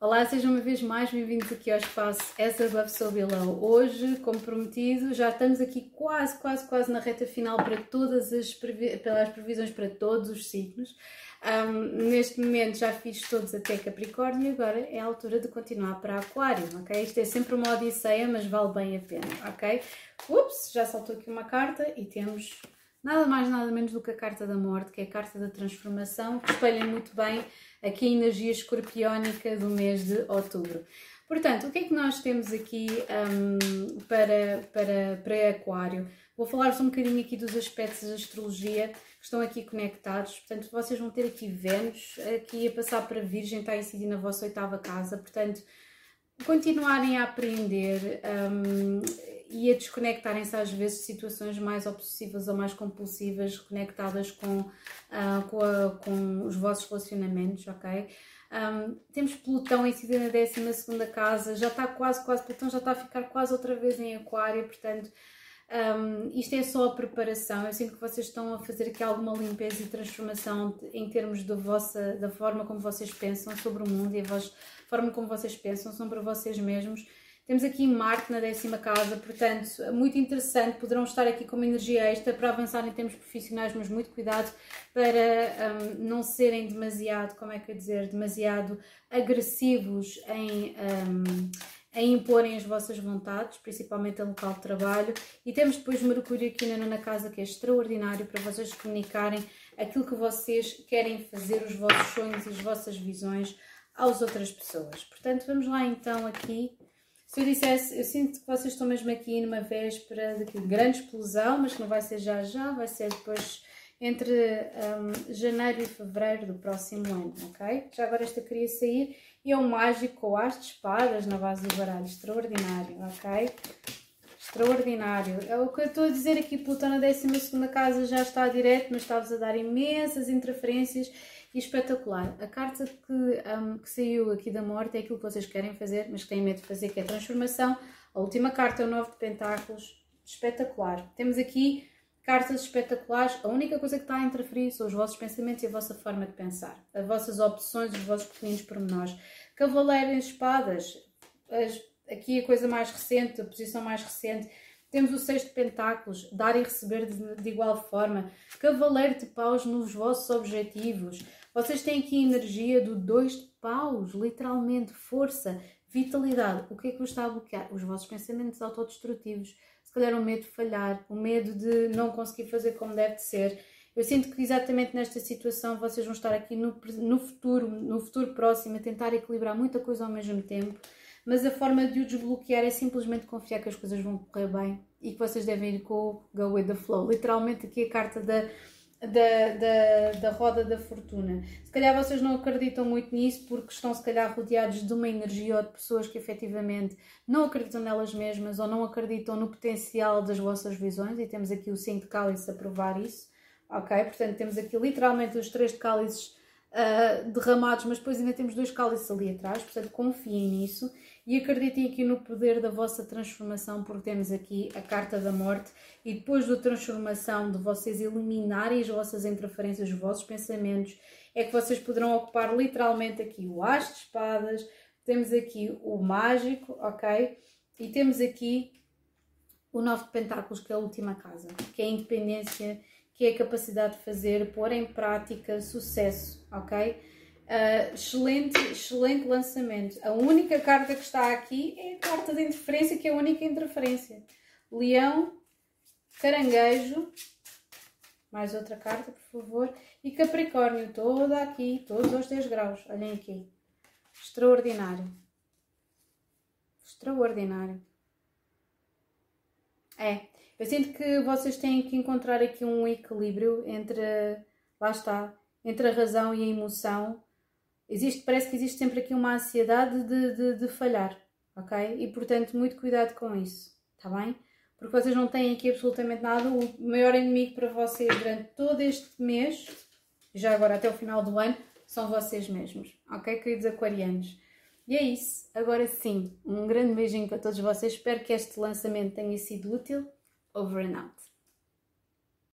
Olá, sejam uma vez mais bem-vindos aqui ao espaço As Above So Below. Hoje, como prometido, já estamos aqui quase, quase, quase na reta final para todas as, previ pelas previsões para todos os signos. Um, neste momento já fiz todos até Capricórnio e agora é a altura de continuar para Aquário, ok? Isto é sempre uma odisseia, mas vale bem a pena, ok? Ups, já saltou aqui uma carta e temos nada mais, nada menos do que a carta da morte, que é a carta da transformação, que espelha muito bem aqui a energia escorpiónica do mês de outubro. Portanto, o que é que nós temos aqui um, para, para, para Aquário? Vou falar-vos um bocadinho aqui dos aspectos da astrologia que estão aqui conectados. Portanto, vocês vão ter aqui Vênus, aqui a passar para Virgem, está a incidir na vossa oitava casa. Portanto, continuarem a aprender um, e a desconectarem-se às vezes de situações mais obsessivas ou mais compulsivas conectadas com, uh, com, a, com, os vossos relacionamentos, ok? Um, temos Plutão em si na 12 casa, já está quase, quase, Plutão já está a ficar quase outra vez em Aquário, portanto, um, isto é só a preparação. Eu sinto que vocês estão a fazer aqui alguma limpeza e transformação em termos da, vossa, da forma como vocês pensam sobre o mundo e a voz, forma como vocês pensam sobre vocês mesmos temos aqui Marte na décima casa, portanto, muito interessante. Poderão estar aqui com uma energia extra para avançar em termos profissionais, mas muito cuidado para um, não serem demasiado, como é que eu dizer, demasiado agressivos em. Um, em imporem as vossas vontades, principalmente a local de trabalho. E temos depois Mercúrio aqui na nona casa, que é extraordinário para vocês comunicarem aquilo que vocês querem fazer, os vossos sonhos e as vossas visões às outras pessoas. Portanto, vamos lá então aqui se eu dissesse, eu sinto que vocês estão mesmo aqui numa véspera de grande explosão, mas que não vai ser já já, vai ser depois entre um, janeiro e fevereiro do próximo ano, ok? Já agora esta queria sair e é um mágico com as de espadas na base do baralho, extraordinário, ok? Extraordinário. É o que eu estou a dizer aqui, Plutão na 12 casa já está direto, mas está-vos a dar imensas interferências e espetacular. A carta que, um, que saiu aqui da morte é aquilo que vocês querem fazer, mas que têm medo de fazer, que é a transformação. A última carta é o 9 de Pentáculos, espetacular. Temos aqui cartas espetaculares. A única coisa que está a interferir são os vossos pensamentos e a vossa forma de pensar, as vossas opções, os vossos pequeninos pormenores. Cavaleiro em espadas, as, aqui a coisa mais recente, a posição mais recente. Temos o seis de pentáculos, dar e receber de, de, igual forma. Cavaleiro de paus nos vossos objetivos. Vocês têm aqui a energia do dois de paus, literalmente, força, vitalidade. O que é que vos está a bloquear? Os vossos pensamentos autodestrutivos. Se calhar o medo de falhar, o medo de não conseguir fazer como deve de ser. Eu sinto que exatamente nesta situação vocês vão estar aqui no, no futuro, no futuro próximo, a tentar equilibrar muita coisa ao mesmo tempo, mas a forma de o desbloquear é simplesmente confiar que as coisas vão correr bem e que vocês devem ir com o Go with the Flow. Literalmente aqui a carta da da, da, da roda da fortuna. Se calhar vocês não acreditam muito nisso porque estão se calhar rodeados de uma energia ou de pessoas que efetivamente não acreditam nelas mesmas ou não acreditam no potencial das vossas visões e temos aqui o 5 de cálice a provar isso, ok? Portanto temos aqui literalmente os três de cálices uh, derramados, mas depois ainda temos dois cálices ali atrás, portanto confiem nisso. E acreditem aqui no poder da vossa transformação, porque temos aqui a carta da morte. E depois da transformação, de vocês eliminarem as vossas interferências, os vossos pensamentos, é que vocês poderão ocupar literalmente aqui o as de espadas, temos aqui o mágico, ok? E temos aqui o nove de pentáculos, que é a última casa, que é a independência, que é a capacidade de fazer, pôr em prática sucesso, ok? Uh, excelente, excelente lançamento. A única carta que está aqui é a carta de interferência, que é a única interferência. Leão, caranguejo, mais outra carta, por favor. E Capricórnio, toda aqui, todos aos 10 graus. Olhem aqui. Extraordinário. Extraordinário. É. Eu sinto que vocês têm que encontrar aqui um equilíbrio entre, lá está, entre a razão e a emoção existe, parece que existe sempre aqui uma ansiedade de, de, de falhar, ok? E portanto, muito cuidado com isso, tá bem? Porque vocês não têm aqui absolutamente nada. O maior inimigo para vocês durante todo este mês, já agora até o final do ano, são vocês mesmos, ok, queridos aquarianos? E é isso. Agora sim, um grande beijinho para todos vocês. Espero que este lançamento tenha sido útil. Over and out.